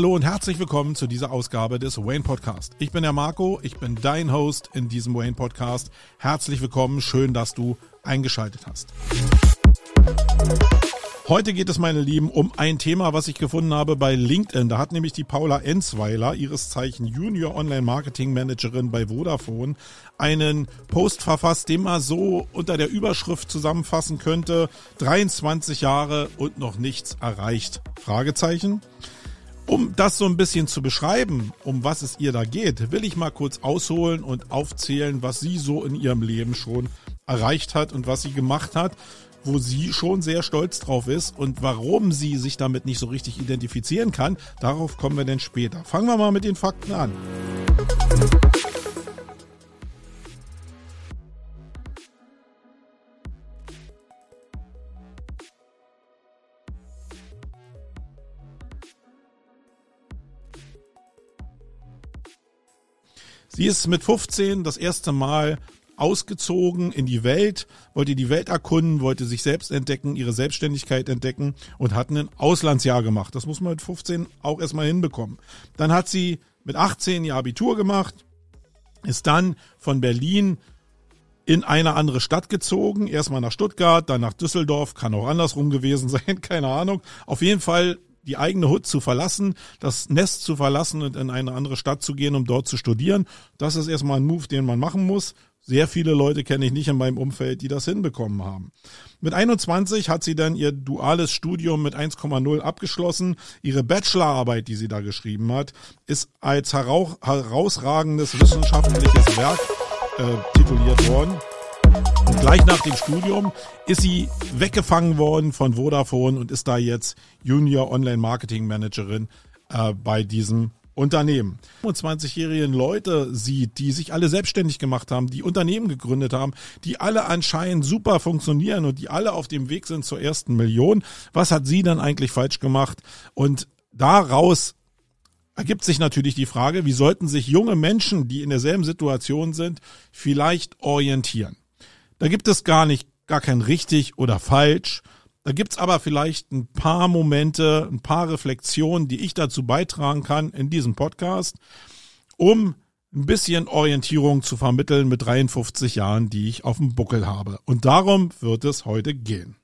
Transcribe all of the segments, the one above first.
Hallo und herzlich willkommen zu dieser Ausgabe des Wayne Podcast. Ich bin der Marco, ich bin dein Host in diesem Wayne Podcast. Herzlich willkommen, schön, dass du eingeschaltet hast. Heute geht es, meine Lieben, um ein Thema, was ich gefunden habe bei LinkedIn. Da hat nämlich die Paula Enzweiler, ihres Zeichen Junior Online Marketing Managerin bei Vodafone, einen Post verfasst, den man so unter der Überschrift zusammenfassen könnte. 23 Jahre und noch nichts erreicht. Fragezeichen. Um das so ein bisschen zu beschreiben, um was es ihr da geht, will ich mal kurz ausholen und aufzählen, was sie so in ihrem Leben schon erreicht hat und was sie gemacht hat wo sie schon sehr stolz drauf ist und warum sie sich damit nicht so richtig identifizieren kann, darauf kommen wir dann später. Fangen wir mal mit den Fakten an. Sie ist mit 15 das erste Mal ausgezogen in die Welt, wollte die Welt erkunden, wollte sich selbst entdecken, ihre Selbstständigkeit entdecken und hat ein Auslandsjahr gemacht. Das muss man mit 15 auch erstmal hinbekommen. Dann hat sie mit 18 ihr Abitur gemacht, ist dann von Berlin in eine andere Stadt gezogen, erstmal nach Stuttgart, dann nach Düsseldorf, kann auch andersrum gewesen sein, keine Ahnung. Auf jeden Fall die eigene Hut zu verlassen, das Nest zu verlassen und in eine andere Stadt zu gehen, um dort zu studieren. Das ist erstmal ein Move, den man machen muss. Sehr viele Leute kenne ich nicht in meinem Umfeld, die das hinbekommen haben. Mit 21 hat sie dann ihr duales Studium mit 1,0 abgeschlossen. Ihre Bachelorarbeit, die sie da geschrieben hat, ist als herausragendes wissenschaftliches Werk äh, tituliert worden. Gleich nach dem Studium ist sie weggefangen worden von Vodafone und ist da jetzt Junior Online Marketing Managerin äh, bei diesem Unternehmen. 25-jährigen Leute sieht, die sich alle selbstständig gemacht haben, die Unternehmen gegründet haben, die alle anscheinend super funktionieren und die alle auf dem Weg sind zur ersten Million. Was hat sie dann eigentlich falsch gemacht? Und daraus ergibt sich natürlich die Frage, wie sollten sich junge Menschen, die in derselben Situation sind, vielleicht orientieren? Da gibt es gar nicht, gar kein richtig oder falsch, da gibt's aber vielleicht ein paar Momente, ein paar Reflexionen, die ich dazu beitragen kann in diesem Podcast, um ein bisschen Orientierung zu vermitteln mit 53 Jahren, die ich auf dem Buckel habe. Und darum wird es heute gehen.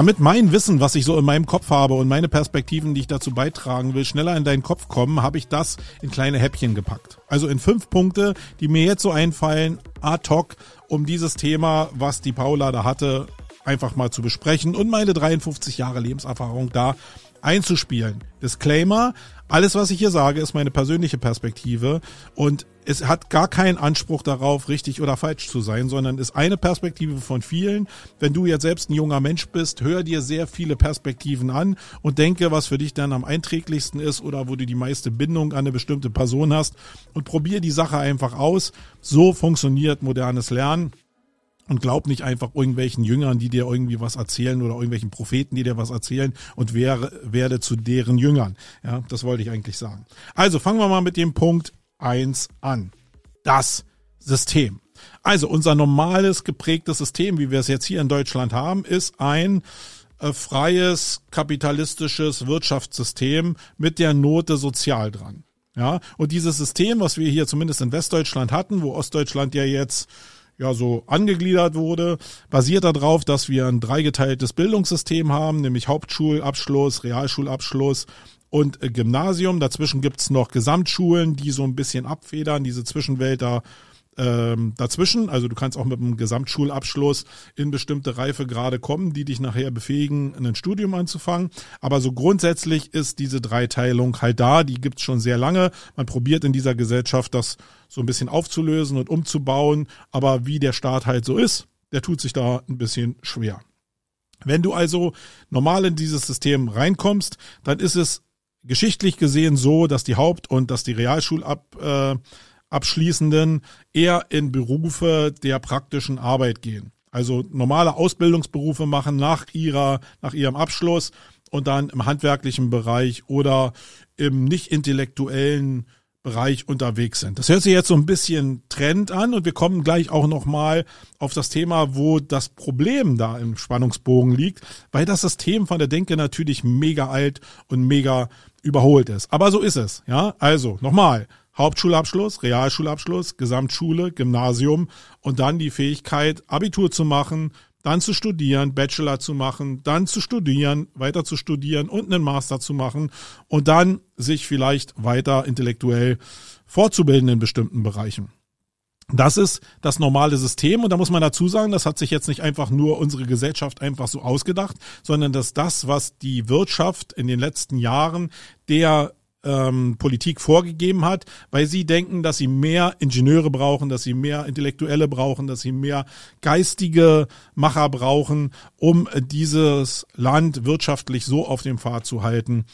Damit mein Wissen, was ich so in meinem Kopf habe und meine Perspektiven, die ich dazu beitragen will, schneller in deinen Kopf kommen, habe ich das in kleine Häppchen gepackt. Also in fünf Punkte, die mir jetzt so einfallen, ad hoc, um dieses Thema, was die Paula da hatte, einfach mal zu besprechen und meine 53 Jahre Lebenserfahrung da einzuspielen. Disclaimer, alles, was ich hier sage, ist meine persönliche Perspektive und es hat gar keinen Anspruch darauf, richtig oder falsch zu sein, sondern ist eine Perspektive von vielen. Wenn du jetzt selbst ein junger Mensch bist, hör dir sehr viele Perspektiven an und denke, was für dich dann am einträglichsten ist oder wo du die meiste Bindung an eine bestimmte Person hast und probier die Sache einfach aus. So funktioniert modernes Lernen und glaub nicht einfach irgendwelchen Jüngern, die dir irgendwie was erzählen oder irgendwelchen Propheten, die dir was erzählen und wäre, werde zu deren Jüngern. Ja, das wollte ich eigentlich sagen. Also fangen wir mal mit dem Punkt eins an. Das System. Also unser normales geprägtes System, wie wir es jetzt hier in Deutschland haben, ist ein äh, freies kapitalistisches Wirtschaftssystem mit der Note sozial dran. Ja, und dieses System, was wir hier zumindest in Westdeutschland hatten, wo Ostdeutschland ja jetzt ja so angegliedert wurde, basiert darauf, dass wir ein dreigeteiltes Bildungssystem haben, nämlich Hauptschulabschluss, Realschulabschluss und äh, Gymnasium. Dazwischen gibt's noch Gesamtschulen, die so ein bisschen abfedern, diese Zwischenwelt da ähm, dazwischen. Also du kannst auch mit einem Gesamtschulabschluss in bestimmte Reifegrade kommen, die dich nachher befähigen, ein Studium anzufangen. Aber so grundsätzlich ist diese Dreiteilung halt da. Die gibt's schon sehr lange. Man probiert in dieser Gesellschaft das so ein bisschen aufzulösen und umzubauen. Aber wie der Staat halt so ist, der tut sich da ein bisschen schwer. Wenn du also normal in dieses System reinkommst, dann ist es geschichtlich gesehen so, dass die Haupt- und dass die Realschulab äh, eher in Berufe der praktischen Arbeit gehen. Also normale Ausbildungsberufe machen nach ihrer, nach ihrem Abschluss und dann im handwerklichen Bereich oder im nicht intellektuellen Bereich unterwegs sind. Das hört sich jetzt so ein bisschen Trend an und wir kommen gleich auch nochmal auf das Thema, wo das Problem da im Spannungsbogen liegt, weil das System von der Denke natürlich mega alt und mega überholt ist. Aber so ist es, ja. Also, nochmal. Hauptschulabschluss, Realschulabschluss, Gesamtschule, Gymnasium und dann die Fähigkeit, Abitur zu machen, dann zu studieren, Bachelor zu machen, dann zu studieren, weiter zu studieren und einen Master zu machen und dann sich vielleicht weiter intellektuell fortzubilden in bestimmten Bereichen. Das ist das normale System und da muss man dazu sagen, das hat sich jetzt nicht einfach nur unsere Gesellschaft einfach so ausgedacht, sondern dass das, was die Wirtschaft in den letzten Jahren der ähm, Politik vorgegeben hat, weil sie denken, dass sie mehr Ingenieure brauchen, dass sie mehr Intellektuelle brauchen, dass sie mehr geistige Macher brauchen, um dieses Land wirtschaftlich so auf dem Pfad zu halten,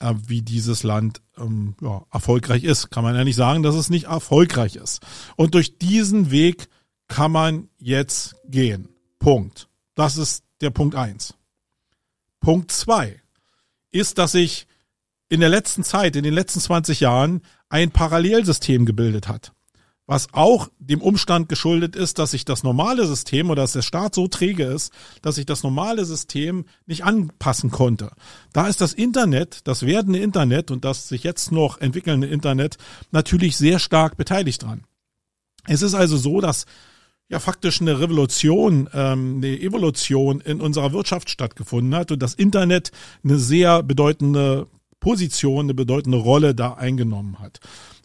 äh, wie dieses Land ähm, ja, erfolgreich ist. Kann man ja nicht sagen, dass es nicht erfolgreich ist. Und durch diesen Weg kann man jetzt gehen. Punkt. Das ist der Punkt eins. Punkt zwei ist, dass ich in der letzten Zeit, in den letzten 20 Jahren, ein Parallelsystem gebildet hat. Was auch dem Umstand geschuldet ist, dass sich das normale System oder dass der Staat so träge ist, dass sich das normale System nicht anpassen konnte. Da ist das Internet, das werdende Internet und das sich jetzt noch entwickelnde Internet natürlich sehr stark beteiligt dran. Es ist also so, dass ja faktisch eine Revolution, ähm, eine Evolution in unserer Wirtschaft stattgefunden hat und das Internet eine sehr bedeutende Position, eine bedeutende Rolle da eingenommen hat.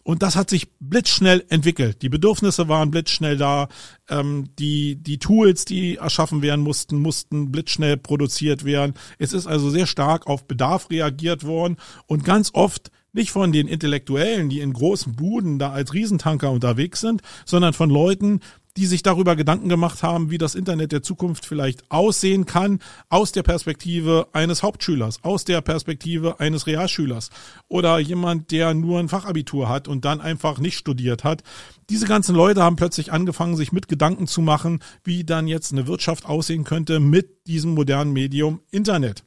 Und das hat sich blitzschnell entwickelt. Die Bedürfnisse waren blitzschnell da. Ähm, die, die Tools, die erschaffen werden mussten, mussten blitzschnell produziert werden. Es ist also sehr stark auf Bedarf reagiert worden und ganz oft nicht von den Intellektuellen, die in großen Buden da als Riesentanker unterwegs sind, sondern von Leuten, die sich darüber Gedanken gemacht haben, wie das Internet der Zukunft vielleicht aussehen kann, aus der Perspektive eines Hauptschülers, aus der Perspektive eines Realschülers oder jemand, der nur ein Fachabitur hat und dann einfach nicht studiert hat. Diese ganzen Leute haben plötzlich angefangen, sich mit Gedanken zu machen, wie dann jetzt eine Wirtschaft aussehen könnte mit diesem modernen Medium Internet.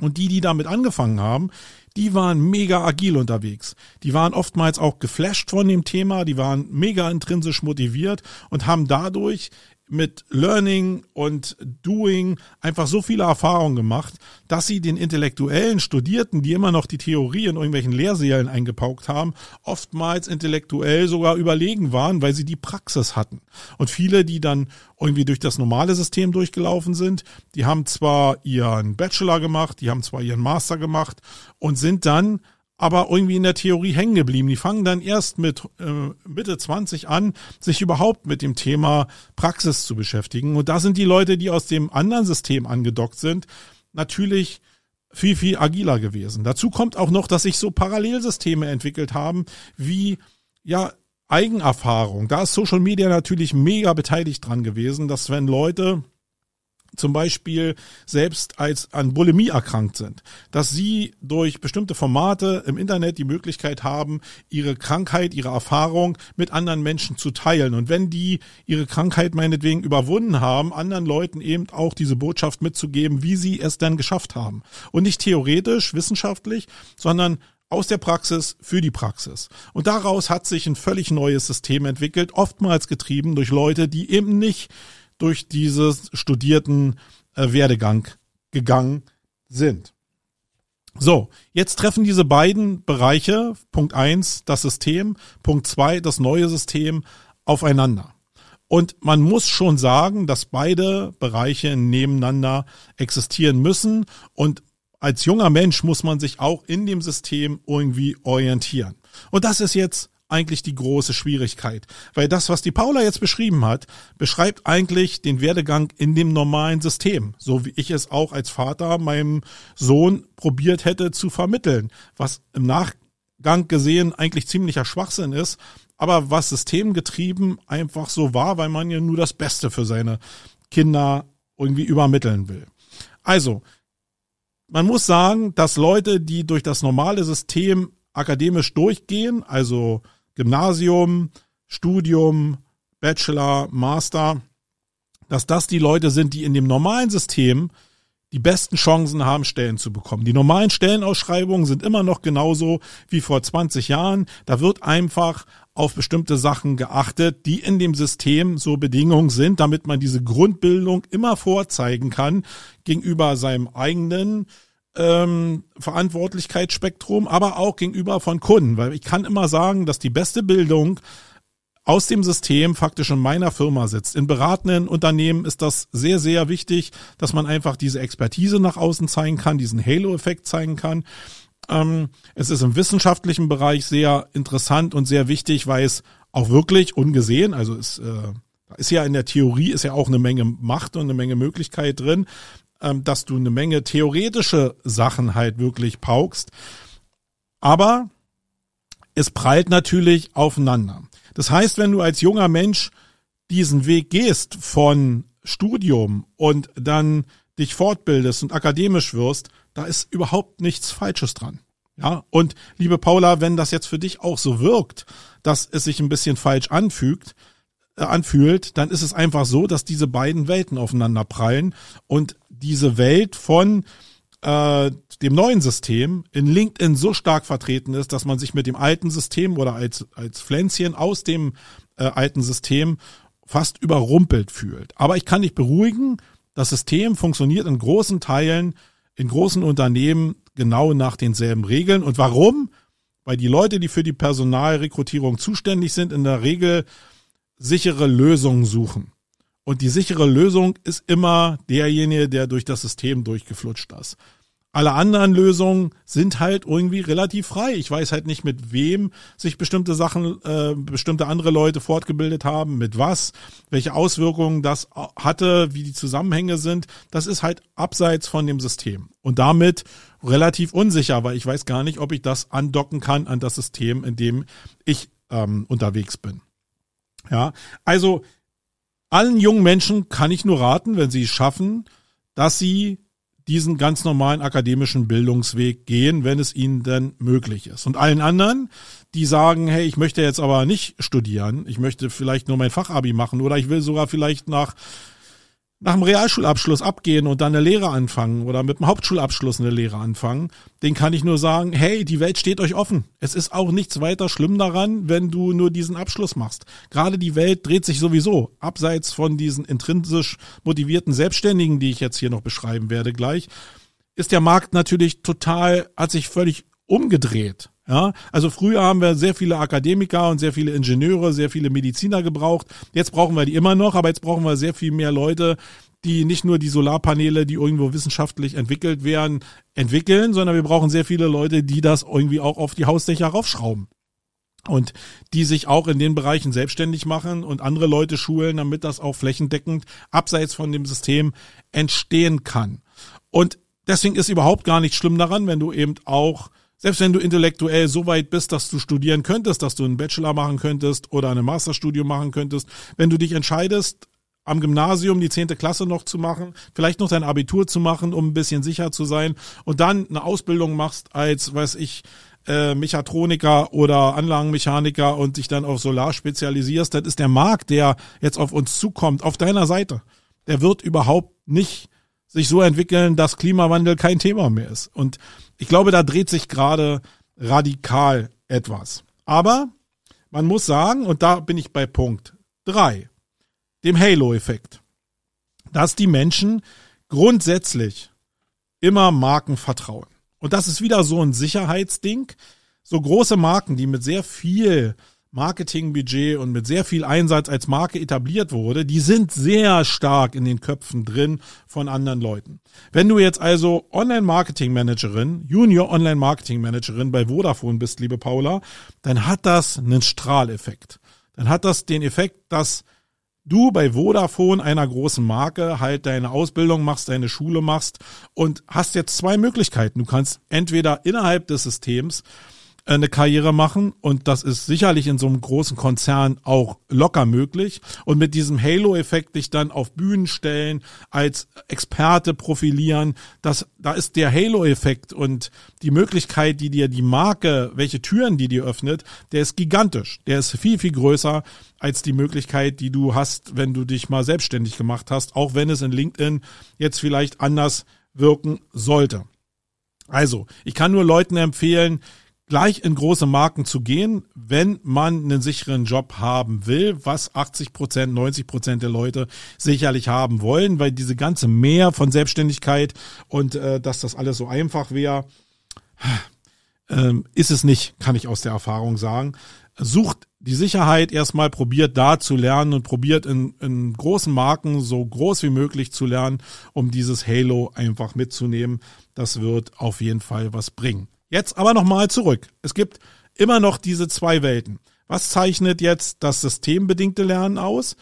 Und die, die damit angefangen haben, die waren mega agil unterwegs. Die waren oftmals auch geflasht von dem Thema, die waren mega intrinsisch motiviert und haben dadurch mit Learning und Doing einfach so viele Erfahrungen gemacht, dass sie den intellektuellen Studierten, die immer noch die Theorie in irgendwelchen Lehrsälen eingepaukt haben, oftmals intellektuell sogar überlegen waren, weil sie die Praxis hatten. Und viele, die dann irgendwie durch das normale System durchgelaufen sind, die haben zwar ihren Bachelor gemacht, die haben zwar ihren Master gemacht und sind dann aber irgendwie in der Theorie hängen geblieben. Die fangen dann erst mit äh, Mitte 20 an, sich überhaupt mit dem Thema Praxis zu beschäftigen. Und da sind die Leute, die aus dem anderen System angedockt sind, natürlich viel, viel agiler gewesen. Dazu kommt auch noch, dass sich so Parallelsysteme entwickelt haben, wie ja Eigenerfahrung. Da ist Social Media natürlich mega beteiligt dran gewesen, dass wenn Leute zum Beispiel selbst als an Bulimie erkrankt sind, dass sie durch bestimmte Formate im Internet die Möglichkeit haben, ihre Krankheit, ihre Erfahrung mit anderen Menschen zu teilen. Und wenn die ihre Krankheit meinetwegen überwunden haben, anderen Leuten eben auch diese Botschaft mitzugeben, wie sie es denn geschafft haben. Und nicht theoretisch, wissenschaftlich, sondern aus der Praxis für die Praxis. Und daraus hat sich ein völlig neues System entwickelt, oftmals getrieben durch Leute, die eben nicht durch dieses studierten äh, Werdegang gegangen sind. So, jetzt treffen diese beiden Bereiche, Punkt eins das System, Punkt zwei das neue System, aufeinander. Und man muss schon sagen, dass beide Bereiche nebeneinander existieren müssen. Und als junger Mensch muss man sich auch in dem System irgendwie orientieren. Und das ist jetzt eigentlich die große Schwierigkeit. Weil das, was die Paula jetzt beschrieben hat, beschreibt eigentlich den Werdegang in dem normalen System. So wie ich es auch als Vater meinem Sohn probiert hätte zu vermitteln. Was im Nachgang gesehen eigentlich ziemlicher Schwachsinn ist, aber was systemgetrieben einfach so war, weil man ja nur das Beste für seine Kinder irgendwie übermitteln will. Also, man muss sagen, dass Leute, die durch das normale System akademisch durchgehen, also Gymnasium, Studium, Bachelor, Master, dass das die Leute sind, die in dem normalen System die besten Chancen haben, Stellen zu bekommen. Die normalen Stellenausschreibungen sind immer noch genauso wie vor 20 Jahren. Da wird einfach auf bestimmte Sachen geachtet, die in dem System so Bedingungen sind, damit man diese Grundbildung immer vorzeigen kann gegenüber seinem eigenen ähm, Verantwortlichkeitsspektrum, aber auch gegenüber von Kunden, weil ich kann immer sagen, dass die beste Bildung aus dem System faktisch in meiner Firma sitzt. In beratenden Unternehmen ist das sehr, sehr wichtig, dass man einfach diese Expertise nach außen zeigen kann, diesen Halo-Effekt zeigen kann. Ähm, es ist im wissenschaftlichen Bereich sehr interessant und sehr wichtig, weil es auch wirklich ungesehen, also es äh, ist ja in der Theorie ist ja auch eine Menge Macht und eine Menge Möglichkeit drin, ähm, dass du eine Menge theoretische Sachen halt wirklich paukst. Aber es prallt natürlich aufeinander. Das heißt, wenn du als junger Mensch diesen Weg gehst von Studium und dann dich fortbildest und akademisch wirst, da ist überhaupt nichts Falsches dran. Ja, und liebe Paula, wenn das jetzt für dich auch so wirkt, dass es sich ein bisschen falsch anfügt, äh, anfühlt, dann ist es einfach so, dass diese beiden Welten aufeinander prallen und diese Welt von äh, dem neuen System in LinkedIn so stark vertreten ist, dass man sich mit dem alten System oder als, als Pflänzchen aus dem äh, alten System fast überrumpelt fühlt. Aber ich kann dich beruhigen, das System funktioniert in großen Teilen, in großen Unternehmen genau nach denselben Regeln. Und warum? Weil die Leute, die für die Personalrekrutierung zuständig sind, in der Regel sichere Lösungen suchen. Und die sichere Lösung ist immer derjenige, der durch das System durchgeflutscht ist. Alle anderen Lösungen sind halt irgendwie relativ frei. Ich weiß halt nicht, mit wem sich bestimmte Sachen, äh, bestimmte andere Leute fortgebildet haben, mit was, welche Auswirkungen das hatte, wie die Zusammenhänge sind. Das ist halt abseits von dem System. Und damit relativ unsicher, weil ich weiß gar nicht, ob ich das andocken kann an das System, in dem ich ähm, unterwegs bin. Ja, also allen jungen Menschen kann ich nur raten, wenn sie es schaffen, dass sie diesen ganz normalen akademischen Bildungsweg gehen, wenn es ihnen denn möglich ist. Und allen anderen, die sagen, hey, ich möchte jetzt aber nicht studieren, ich möchte vielleicht nur mein Fachabi machen oder ich will sogar vielleicht nach nach dem Realschulabschluss abgehen und dann eine Lehre anfangen oder mit dem Hauptschulabschluss eine Lehre anfangen, den kann ich nur sagen, hey, die Welt steht euch offen. Es ist auch nichts weiter schlimm daran, wenn du nur diesen Abschluss machst. Gerade die Welt dreht sich sowieso, abseits von diesen intrinsisch motivierten Selbstständigen, die ich jetzt hier noch beschreiben werde gleich, ist der Markt natürlich total, hat sich völlig umgedreht. Ja, also früher haben wir sehr viele Akademiker und sehr viele Ingenieure, sehr viele Mediziner gebraucht. Jetzt brauchen wir die immer noch, aber jetzt brauchen wir sehr viel mehr Leute, die nicht nur die Solarpaneele, die irgendwo wissenschaftlich entwickelt werden, entwickeln, sondern wir brauchen sehr viele Leute, die das irgendwie auch auf die Hausdächer raufschrauben. Und die sich auch in den Bereichen selbstständig machen und andere Leute schulen, damit das auch flächendeckend abseits von dem System entstehen kann. Und deswegen ist überhaupt gar nicht schlimm daran, wenn du eben auch selbst wenn du intellektuell so weit bist, dass du studieren könntest, dass du einen Bachelor machen könntest oder eine Masterstudium machen könntest, wenn du dich entscheidest, am Gymnasium die zehnte Klasse noch zu machen, vielleicht noch dein Abitur zu machen, um ein bisschen sicher zu sein und dann eine Ausbildung machst als, weiß ich, äh, Mechatroniker oder Anlagenmechaniker und dich dann auf Solar spezialisierst, das ist der Markt, der jetzt auf uns zukommt, auf deiner Seite. Der wird überhaupt nicht sich so entwickeln, dass Klimawandel kein Thema mehr ist. Und ich glaube, da dreht sich gerade radikal etwas. Aber man muss sagen, und da bin ich bei Punkt drei, dem Halo-Effekt, dass die Menschen grundsätzlich immer Marken vertrauen. Und das ist wieder so ein Sicherheitsding. So große Marken, die mit sehr viel Marketingbudget und mit sehr viel Einsatz als Marke etabliert wurde, die sind sehr stark in den Köpfen drin von anderen Leuten. Wenn du jetzt also Online-Marketing-Managerin, Junior Online-Marketing-Managerin bei Vodafone bist, liebe Paula, dann hat das einen Strahleffekt. Dann hat das den Effekt, dass du bei Vodafone einer großen Marke halt deine Ausbildung machst, deine Schule machst und hast jetzt zwei Möglichkeiten. Du kannst entweder innerhalb des Systems eine Karriere machen. Und das ist sicherlich in so einem großen Konzern auch locker möglich. Und mit diesem Halo-Effekt dich dann auf Bühnen stellen, als Experte profilieren, das, da ist der Halo-Effekt und die Möglichkeit, die dir die Marke, welche Türen die dir öffnet, der ist gigantisch, der ist viel, viel größer als die Möglichkeit, die du hast, wenn du dich mal selbstständig gemacht hast, auch wenn es in LinkedIn jetzt vielleicht anders wirken sollte. Also, ich kann nur Leuten empfehlen, gleich in große Marken zu gehen, wenn man einen sicheren Job haben will, was 80 Prozent, 90 Prozent der Leute sicherlich haben wollen, weil diese ganze Mehr von Selbstständigkeit und äh, dass das alles so einfach wäre, äh, ist es nicht, kann ich aus der Erfahrung sagen. Sucht die Sicherheit erstmal, probiert da zu lernen und probiert in, in großen Marken so groß wie möglich zu lernen, um dieses Halo einfach mitzunehmen. Das wird auf jeden Fall was bringen. Jetzt aber nochmal zurück. Es gibt immer noch diese zwei Welten. Was zeichnet jetzt das systembedingte Lernen aus?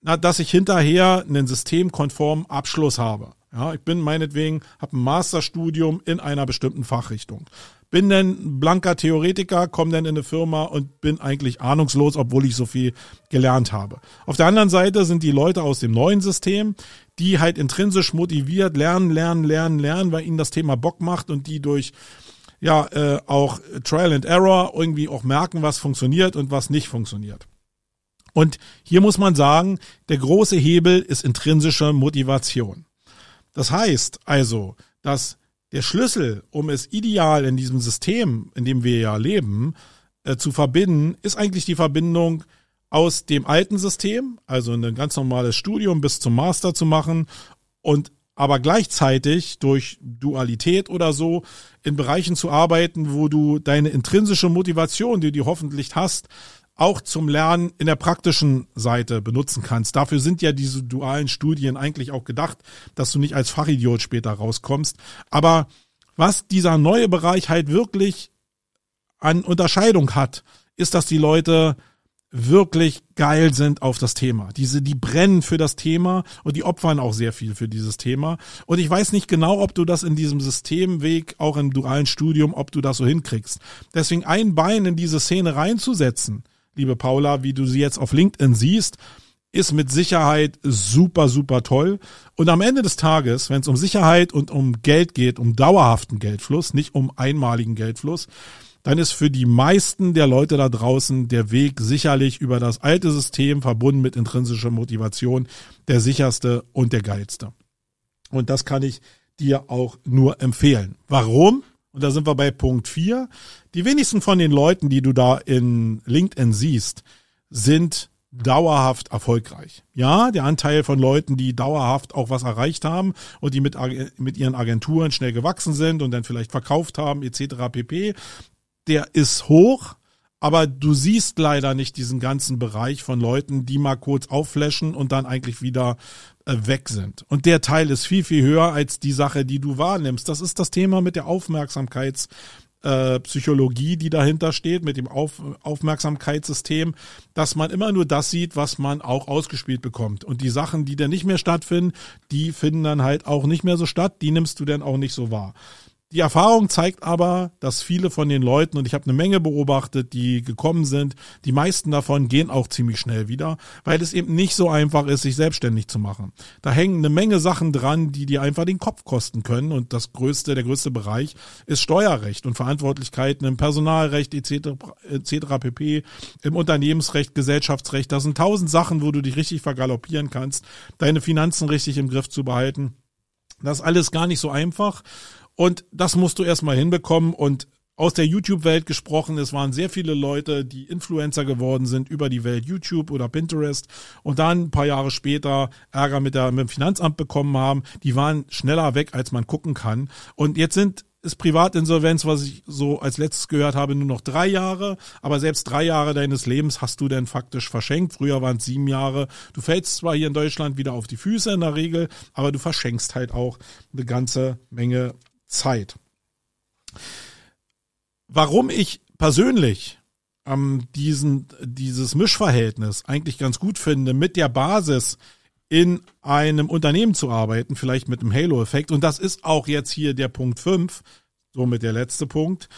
Na, dass ich hinterher einen systemkonformen Abschluss habe. Ja, ich bin meinetwegen, habe ein Masterstudium in einer bestimmten Fachrichtung. Bin dann blanker Theoretiker, komme dann in eine Firma und bin eigentlich ahnungslos, obwohl ich so viel gelernt habe. Auf der anderen Seite sind die Leute aus dem neuen System, die halt intrinsisch motiviert lernen, lernen, lernen, lernen, weil ihnen das Thema Bock macht und die durch ja äh, auch Trial and Error irgendwie auch merken, was funktioniert und was nicht funktioniert. Und hier muss man sagen, der große Hebel ist intrinsische Motivation. Das heißt also, dass der Schlüssel, um es ideal in diesem System, in dem wir ja leben, äh, zu verbinden, ist eigentlich die Verbindung aus dem alten System, also ein ganz normales Studium bis zum Master zu machen und aber gleichzeitig durch Dualität oder so in Bereichen zu arbeiten, wo du deine intrinsische Motivation, die du hoffentlich hast, auch zum Lernen in der praktischen Seite benutzen kannst. Dafür sind ja diese dualen Studien eigentlich auch gedacht, dass du nicht als Fachidiot später rauskommst. Aber was dieser neue Bereich halt wirklich an Unterscheidung hat, ist, dass die Leute wirklich geil sind auf das Thema. Diese, die brennen für das Thema und die opfern auch sehr viel für dieses Thema. Und ich weiß nicht genau, ob du das in diesem Systemweg, auch im dualen Studium, ob du das so hinkriegst. Deswegen ein Bein in diese Szene reinzusetzen, liebe Paula, wie du sie jetzt auf LinkedIn siehst, ist mit Sicherheit super, super toll. Und am Ende des Tages, wenn es um Sicherheit und um Geld geht, um dauerhaften Geldfluss, nicht um einmaligen Geldfluss, dann ist für die meisten der Leute da draußen der Weg sicherlich über das alte System verbunden mit intrinsischer Motivation der sicherste und der geilste. Und das kann ich dir auch nur empfehlen. Warum? Und da sind wir bei Punkt 4. Die wenigsten von den Leuten, die du da in LinkedIn siehst, sind dauerhaft erfolgreich. Ja, der Anteil von Leuten, die dauerhaft auch was erreicht haben und die mit, mit ihren Agenturen schnell gewachsen sind und dann vielleicht verkauft haben etc. pp, der ist hoch, aber du siehst leider nicht diesen ganzen Bereich von Leuten, die mal kurz aufflashen und dann eigentlich wieder äh, weg sind. Und der Teil ist viel, viel höher als die Sache, die du wahrnimmst. Das ist das Thema mit der Aufmerksamkeits- äh, die dahinter steht, mit dem Auf Aufmerksamkeitssystem, dass man immer nur das sieht, was man auch ausgespielt bekommt. Und die Sachen, die dann nicht mehr stattfinden, die finden dann halt auch nicht mehr so statt, die nimmst du dann auch nicht so wahr. Die Erfahrung zeigt aber, dass viele von den Leuten, und ich habe eine Menge beobachtet, die gekommen sind, die meisten davon gehen auch ziemlich schnell wieder, weil es eben nicht so einfach ist, sich selbstständig zu machen. Da hängen eine Menge Sachen dran, die dir einfach den Kopf kosten können. Und das größte, der größte Bereich ist Steuerrecht und Verantwortlichkeiten im Personalrecht etc. etc. pp, im Unternehmensrecht, Gesellschaftsrecht. Das sind tausend Sachen, wo du dich richtig vergaloppieren kannst, deine Finanzen richtig im Griff zu behalten. Das ist alles gar nicht so einfach. Und das musst du erstmal hinbekommen und aus der YouTube-Welt gesprochen, es waren sehr viele Leute, die Influencer geworden sind über die Welt YouTube oder Pinterest und dann ein paar Jahre später Ärger mit, der, mit dem Finanzamt bekommen haben. Die waren schneller weg, als man gucken kann. Und jetzt sind ist Privatinsolvenz, was ich so als letztes gehört habe, nur noch drei Jahre. Aber selbst drei Jahre deines Lebens hast du denn faktisch verschenkt. Früher waren es sieben Jahre. Du fällst zwar hier in Deutschland wieder auf die Füße in der Regel, aber du verschenkst halt auch eine ganze Menge Zeit. Warum ich persönlich ähm, diesen, dieses Mischverhältnis eigentlich ganz gut finde, mit der Basis in einem Unternehmen zu arbeiten, vielleicht mit einem Halo-Effekt, und das ist auch jetzt hier der Punkt 5, somit der letzte Punkt,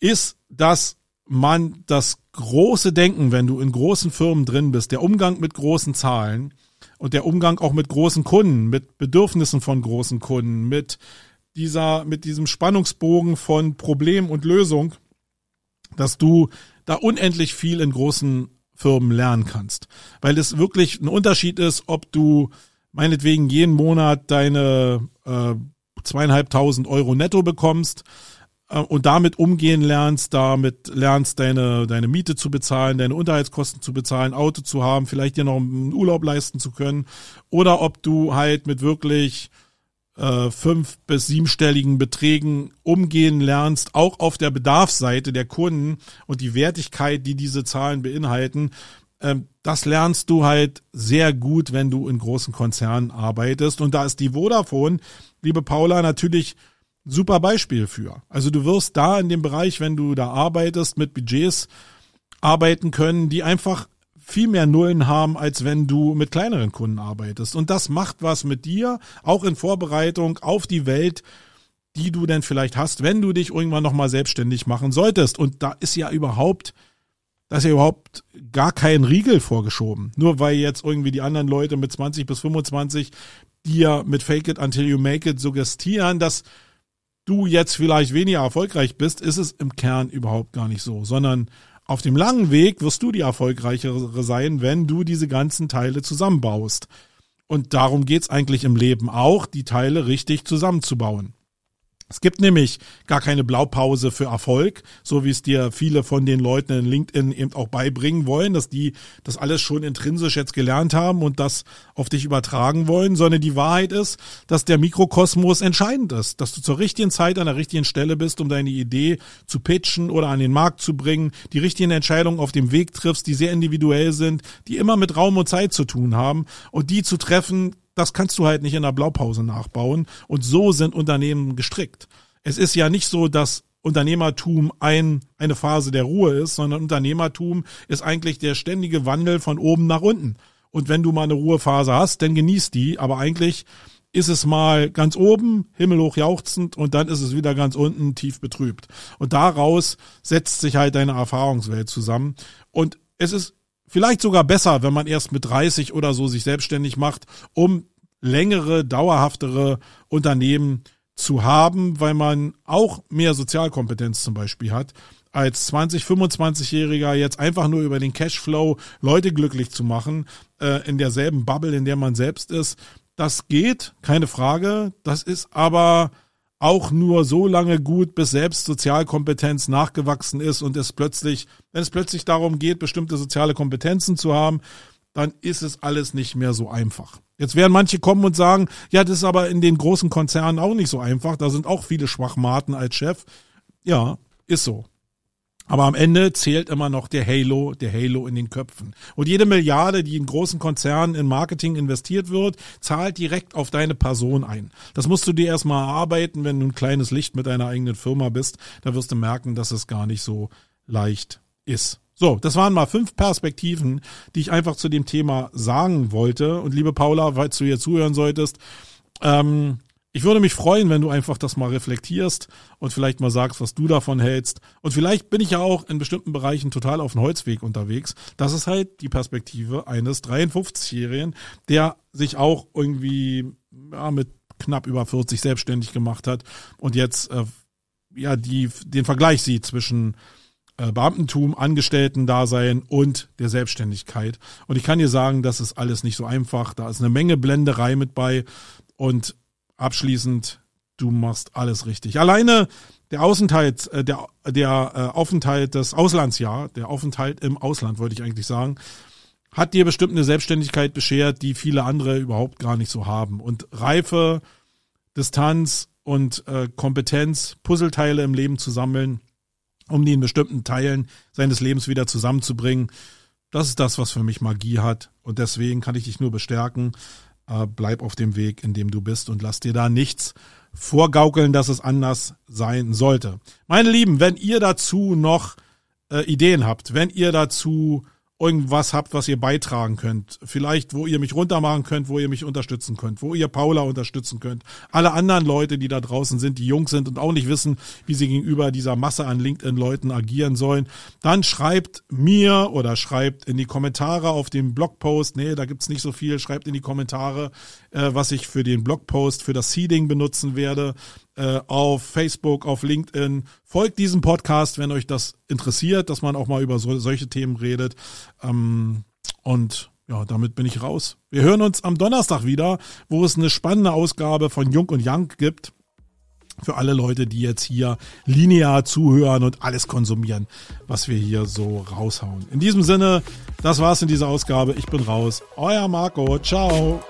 ist, dass man das große Denken, wenn du in großen Firmen drin bist, der Umgang mit großen Zahlen und der Umgang auch mit großen Kunden, mit Bedürfnissen von großen Kunden, mit dieser, mit diesem Spannungsbogen von Problem und Lösung, dass du da unendlich viel in großen Firmen lernen kannst. Weil es wirklich ein Unterschied ist, ob du meinetwegen jeden Monat deine äh, zweieinhalbtausend Euro netto bekommst äh, und damit umgehen lernst, damit lernst deine, deine Miete zu bezahlen, deine Unterhaltskosten zu bezahlen, Auto zu haben, vielleicht dir noch einen Urlaub leisten zu können oder ob du halt mit wirklich äh, fünf bis siebenstelligen Beträgen umgehen lernst, auch auf der Bedarfsseite der Kunden und die Wertigkeit, die diese Zahlen beinhalten, ähm, das lernst du halt sehr gut, wenn du in großen Konzernen arbeitest. Und da ist die Vodafone, liebe Paula, natürlich super Beispiel für. Also du wirst da in dem Bereich, wenn du da arbeitest, mit Budgets arbeiten können, die einfach viel mehr Nullen haben, als wenn du mit kleineren Kunden arbeitest. Und das macht was mit dir, auch in Vorbereitung auf die Welt, die du denn vielleicht hast, wenn du dich irgendwann nochmal selbstständig machen solltest. Und da ist ja überhaupt, da ist ja überhaupt gar kein Riegel vorgeschoben. Nur weil jetzt irgendwie die anderen Leute mit 20 bis 25 dir mit Fake it until you make it suggestieren, dass du jetzt vielleicht weniger erfolgreich bist, ist es im Kern überhaupt gar nicht so, sondern auf dem langen Weg wirst du die erfolgreichere sein, wenn du diese ganzen Teile zusammenbaust. Und darum geht's eigentlich im Leben auch, die Teile richtig zusammenzubauen. Es gibt nämlich gar keine Blaupause für Erfolg, so wie es dir viele von den Leuten in LinkedIn eben auch beibringen wollen, dass die das alles schon intrinsisch jetzt gelernt haben und das auf dich übertragen wollen, sondern die Wahrheit ist, dass der Mikrokosmos entscheidend ist, dass du zur richtigen Zeit an der richtigen Stelle bist, um deine Idee zu pitchen oder an den Markt zu bringen, die richtigen Entscheidungen auf dem Weg triffst, die sehr individuell sind, die immer mit Raum und Zeit zu tun haben und die zu treffen das kannst du halt nicht in der Blaupause nachbauen. Und so sind Unternehmen gestrickt. Es ist ja nicht so, dass Unternehmertum ein, eine Phase der Ruhe ist, sondern Unternehmertum ist eigentlich der ständige Wandel von oben nach unten. Und wenn du mal eine Ruhephase hast, dann genieß die. Aber eigentlich ist es mal ganz oben, himmelhoch jauchzend und dann ist es wieder ganz unten, tief betrübt. Und daraus setzt sich halt deine Erfahrungswelt zusammen. Und es ist vielleicht sogar besser, wenn man erst mit 30 oder so sich selbstständig macht, um längere, dauerhaftere Unternehmen zu haben, weil man auch mehr Sozialkompetenz zum Beispiel hat, als 20, 25-Jähriger jetzt einfach nur über den Cashflow Leute glücklich zu machen, äh, in derselben Bubble, in der man selbst ist. Das geht, keine Frage. Das ist aber auch nur so lange gut, bis selbst Sozialkompetenz nachgewachsen ist und es plötzlich, wenn es plötzlich darum geht, bestimmte soziale Kompetenzen zu haben, dann ist es alles nicht mehr so einfach. Jetzt werden manche kommen und sagen, ja, das ist aber in den großen Konzernen auch nicht so einfach. Da sind auch viele Schwachmaten als Chef. Ja, ist so. Aber am Ende zählt immer noch der Halo, der Halo in den Köpfen. Und jede Milliarde, die in großen Konzernen in Marketing investiert wird, zahlt direkt auf deine Person ein. Das musst du dir erstmal erarbeiten, wenn du ein kleines Licht mit deiner eigenen Firma bist. Da wirst du merken, dass es gar nicht so leicht ist. So, das waren mal fünf Perspektiven, die ich einfach zu dem Thema sagen wollte. Und liebe Paula, falls du hier zuhören solltest, ähm, ich würde mich freuen, wenn du einfach das mal reflektierst und vielleicht mal sagst, was du davon hältst. Und vielleicht bin ich ja auch in bestimmten Bereichen total auf dem Holzweg unterwegs. Das ist halt die Perspektive eines 53-Jährigen, der sich auch irgendwie ja, mit knapp über 40 selbstständig gemacht hat und jetzt äh, ja die den Vergleich sieht zwischen äh, Beamtentum, Angestellten-Dasein und der Selbstständigkeit. Und ich kann dir sagen, das ist alles nicht so einfach. Da ist eine Menge Blenderei mit bei. Und abschließend, du machst alles richtig. Alleine der Außenteil, äh, der, der äh, Aufenthalt des Auslandsjahr, der Aufenthalt im Ausland, wollte ich eigentlich sagen, hat dir bestimmt eine Selbstständigkeit beschert, die viele andere überhaupt gar nicht so haben. Und Reife, Distanz und äh, Kompetenz, Puzzleteile im Leben zu sammeln, um die in bestimmten Teilen seines Lebens wieder zusammenzubringen, das ist das, was für mich Magie hat. Und deswegen kann ich dich nur bestärken äh, bleib auf dem Weg, in dem du bist und lass dir da nichts vorgaukeln, dass es anders sein sollte. Meine Lieben, wenn ihr dazu noch äh, Ideen habt, wenn ihr dazu irgendwas habt, was ihr beitragen könnt. Vielleicht, wo ihr mich runtermachen könnt, wo ihr mich unterstützen könnt, wo ihr Paula unterstützen könnt. Alle anderen Leute, die da draußen sind, die jung sind und auch nicht wissen, wie sie gegenüber dieser Masse an LinkedIn-Leuten agieren sollen, dann schreibt mir oder schreibt in die Kommentare auf dem Blogpost, nee, da gibt's nicht so viel, schreibt in die Kommentare, äh, was ich für den Blogpost, für das Seeding benutzen werde äh, auf Facebook, auf LinkedIn. Folgt diesem Podcast, wenn euch das interessiert, dass man auch mal über so, solche Themen redet. Ähm, und ja, damit bin ich raus. Wir hören uns am Donnerstag wieder, wo es eine spannende Ausgabe von Jung und Young gibt. für alle Leute, die jetzt hier linear zuhören und alles konsumieren, was wir hier so raushauen. In diesem Sinne, das war's in dieser Ausgabe. Ich bin raus. Euer Marco. Ciao.